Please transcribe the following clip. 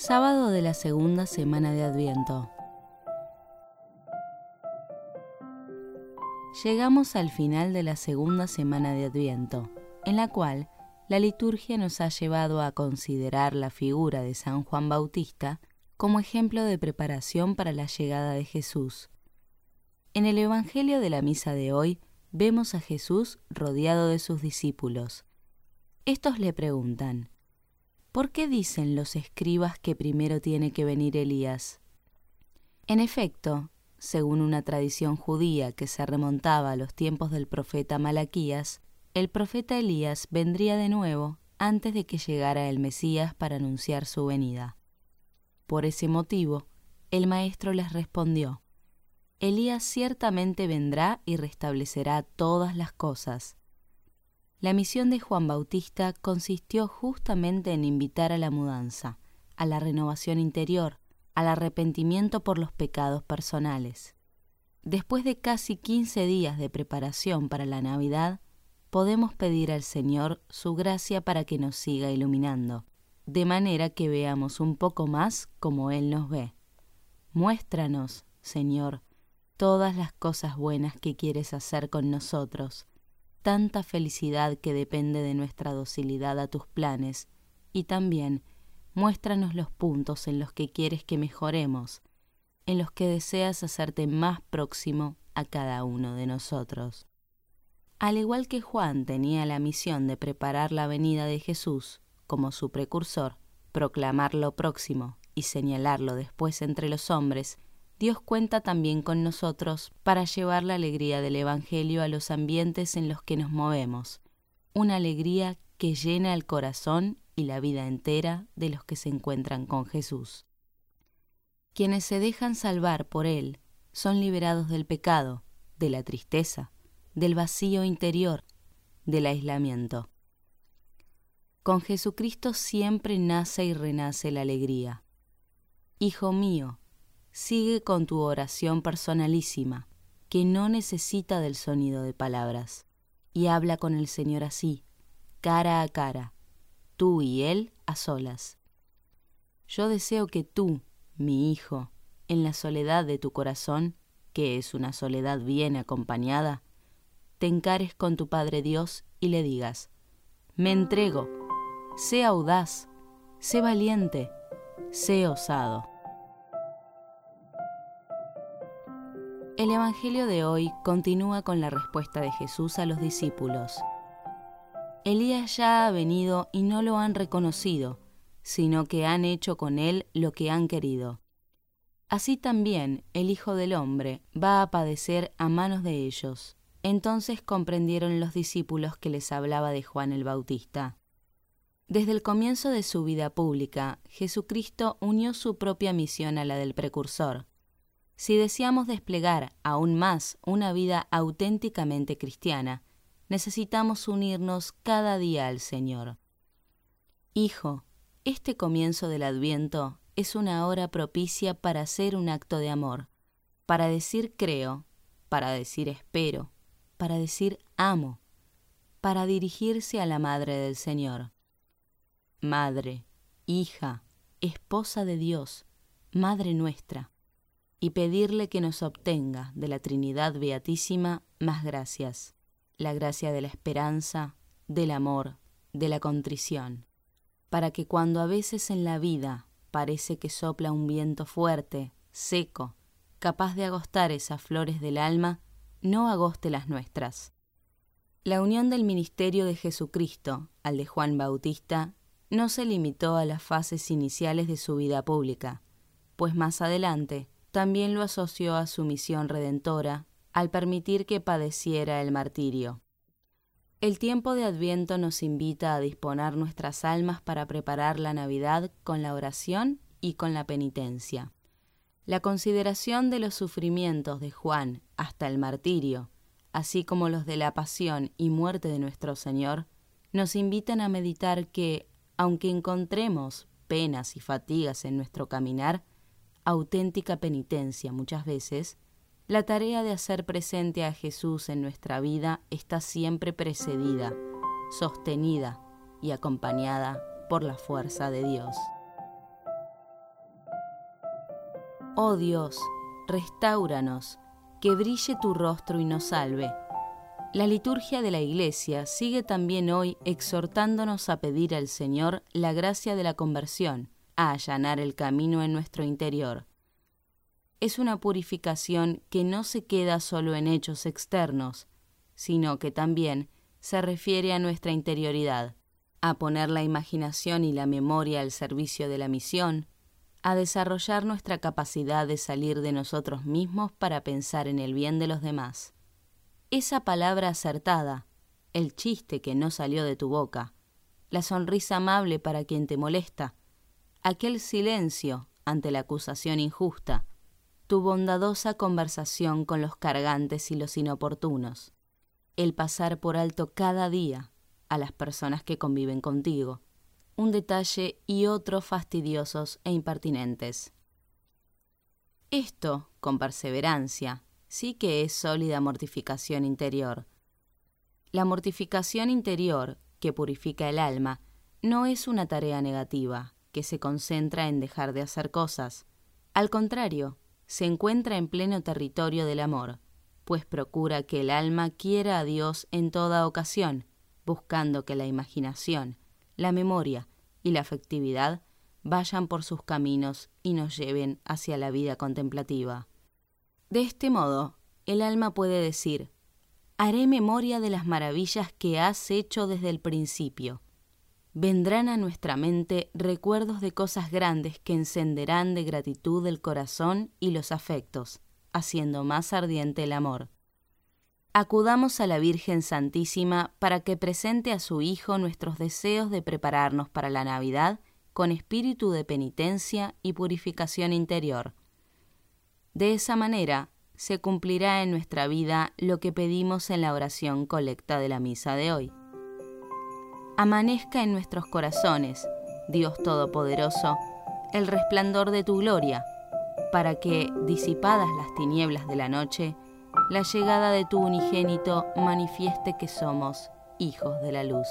Sábado de la segunda semana de Adviento. Llegamos al final de la segunda semana de Adviento, en la cual la liturgia nos ha llevado a considerar la figura de San Juan Bautista como ejemplo de preparación para la llegada de Jesús. En el Evangelio de la misa de hoy vemos a Jesús rodeado de sus discípulos. Estos le preguntan, ¿por qué dicen los escribas que primero tiene que venir Elías? En efecto, según una tradición judía que se remontaba a los tiempos del profeta Malaquías, el profeta Elías vendría de nuevo antes de que llegara el Mesías para anunciar su venida. Por ese motivo, el maestro les respondió, Elías ciertamente vendrá y restablecerá todas las cosas. La misión de Juan Bautista consistió justamente en invitar a la mudanza, a la renovación interior, al arrepentimiento por los pecados personales. Después de casi 15 días de preparación para la Navidad, podemos pedir al Señor su gracia para que nos siga iluminando, de manera que veamos un poco más como Él nos ve. Muéstranos, Señor, todas las cosas buenas que quieres hacer con nosotros, tanta felicidad que depende de nuestra docilidad a tus planes, y también muéstranos los puntos en los que quieres que mejoremos, en los que deseas hacerte más próximo a cada uno de nosotros. Al igual que Juan tenía la misión de preparar la venida de Jesús como su precursor, proclamar lo próximo y señalarlo después entre los hombres, Dios cuenta también con nosotros para llevar la alegría del Evangelio a los ambientes en los que nos movemos, una alegría que llena el corazón y la vida entera de los que se encuentran con Jesús. Quienes se dejan salvar por Él son liberados del pecado, de la tristeza, del vacío interior, del aislamiento. Con Jesucristo siempre nace y renace la alegría. Hijo mío, sigue con tu oración personalísima, que no necesita del sonido de palabras, y habla con el Señor así, cara a cara, tú y Él a solas. Yo deseo que tú, mi hijo, en la soledad de tu corazón, que es una soledad bien acompañada, te encares con tu Padre Dios y le digas, me entrego, sé audaz, sé valiente, sé osado. El Evangelio de hoy continúa con la respuesta de Jesús a los discípulos. Elías ya ha venido y no lo han reconocido, sino que han hecho con él lo que han querido. Así también el Hijo del Hombre va a padecer a manos de ellos. Entonces comprendieron los discípulos que les hablaba de Juan el Bautista. Desde el comienzo de su vida pública, Jesucristo unió su propia misión a la del precursor, si deseamos desplegar aún más una vida auténticamente cristiana, necesitamos unirnos cada día al Señor. Hijo, este comienzo del Adviento es una hora propicia para hacer un acto de amor, para decir creo, para decir espero, para decir amo, para dirigirse a la Madre del Señor. Madre, hija, esposa de Dios, Madre nuestra y pedirle que nos obtenga de la Trinidad Beatísima más gracias, la gracia de la esperanza, del amor, de la contrición, para que cuando a veces en la vida parece que sopla un viento fuerte, seco, capaz de agostar esas flores del alma, no agoste las nuestras. La unión del ministerio de Jesucristo al de Juan Bautista no se limitó a las fases iniciales de su vida pública, pues más adelante también lo asoció a su misión redentora al permitir que padeciera el martirio. El tiempo de Adviento nos invita a disponer nuestras almas para preparar la Navidad con la oración y con la penitencia. La consideración de los sufrimientos de Juan hasta el martirio, así como los de la pasión y muerte de nuestro Señor, nos invitan a meditar que, aunque encontremos penas y fatigas en nuestro caminar, auténtica penitencia muchas veces, la tarea de hacer presente a Jesús en nuestra vida está siempre precedida, sostenida y acompañada por la fuerza de Dios. Oh Dios, restauranos, que brille tu rostro y nos salve. La liturgia de la Iglesia sigue también hoy exhortándonos a pedir al Señor la gracia de la conversión, a allanar el camino en nuestro interior. Es una purificación que no se queda solo en hechos externos, sino que también se refiere a nuestra interioridad, a poner la imaginación y la memoria al servicio de la misión, a desarrollar nuestra capacidad de salir de nosotros mismos para pensar en el bien de los demás. Esa palabra acertada, el chiste que no salió de tu boca, la sonrisa amable para quien te molesta, aquel silencio ante la acusación injusta, tu bondadosa conversación con los cargantes y los inoportunos, el pasar por alto cada día a las personas que conviven contigo, un detalle y otro fastidiosos e impertinentes. Esto, con perseverancia, sí que es sólida mortificación interior. La mortificación interior, que purifica el alma, no es una tarea negativa, que se concentra en dejar de hacer cosas. Al contrario, se encuentra en pleno territorio del amor, pues procura que el alma quiera a Dios en toda ocasión, buscando que la imaginación, la memoria y la afectividad vayan por sus caminos y nos lleven hacia la vida contemplativa. De este modo, el alma puede decir, haré memoria de las maravillas que has hecho desde el principio. Vendrán a nuestra mente recuerdos de cosas grandes que encenderán de gratitud el corazón y los afectos, haciendo más ardiente el amor acudamos a la Virgen Santísima para que presente a su Hijo nuestros deseos de prepararnos para la Navidad con espíritu de penitencia y purificación interior. De esa manera, se cumplirá en nuestra vida lo que pedimos en la oración colecta de la misa de hoy. Amanezca en nuestros corazones, Dios Todopoderoso, el resplandor de tu gloria, para que, disipadas las tinieblas de la noche, la llegada de tu unigénito manifieste que somos hijos de la luz.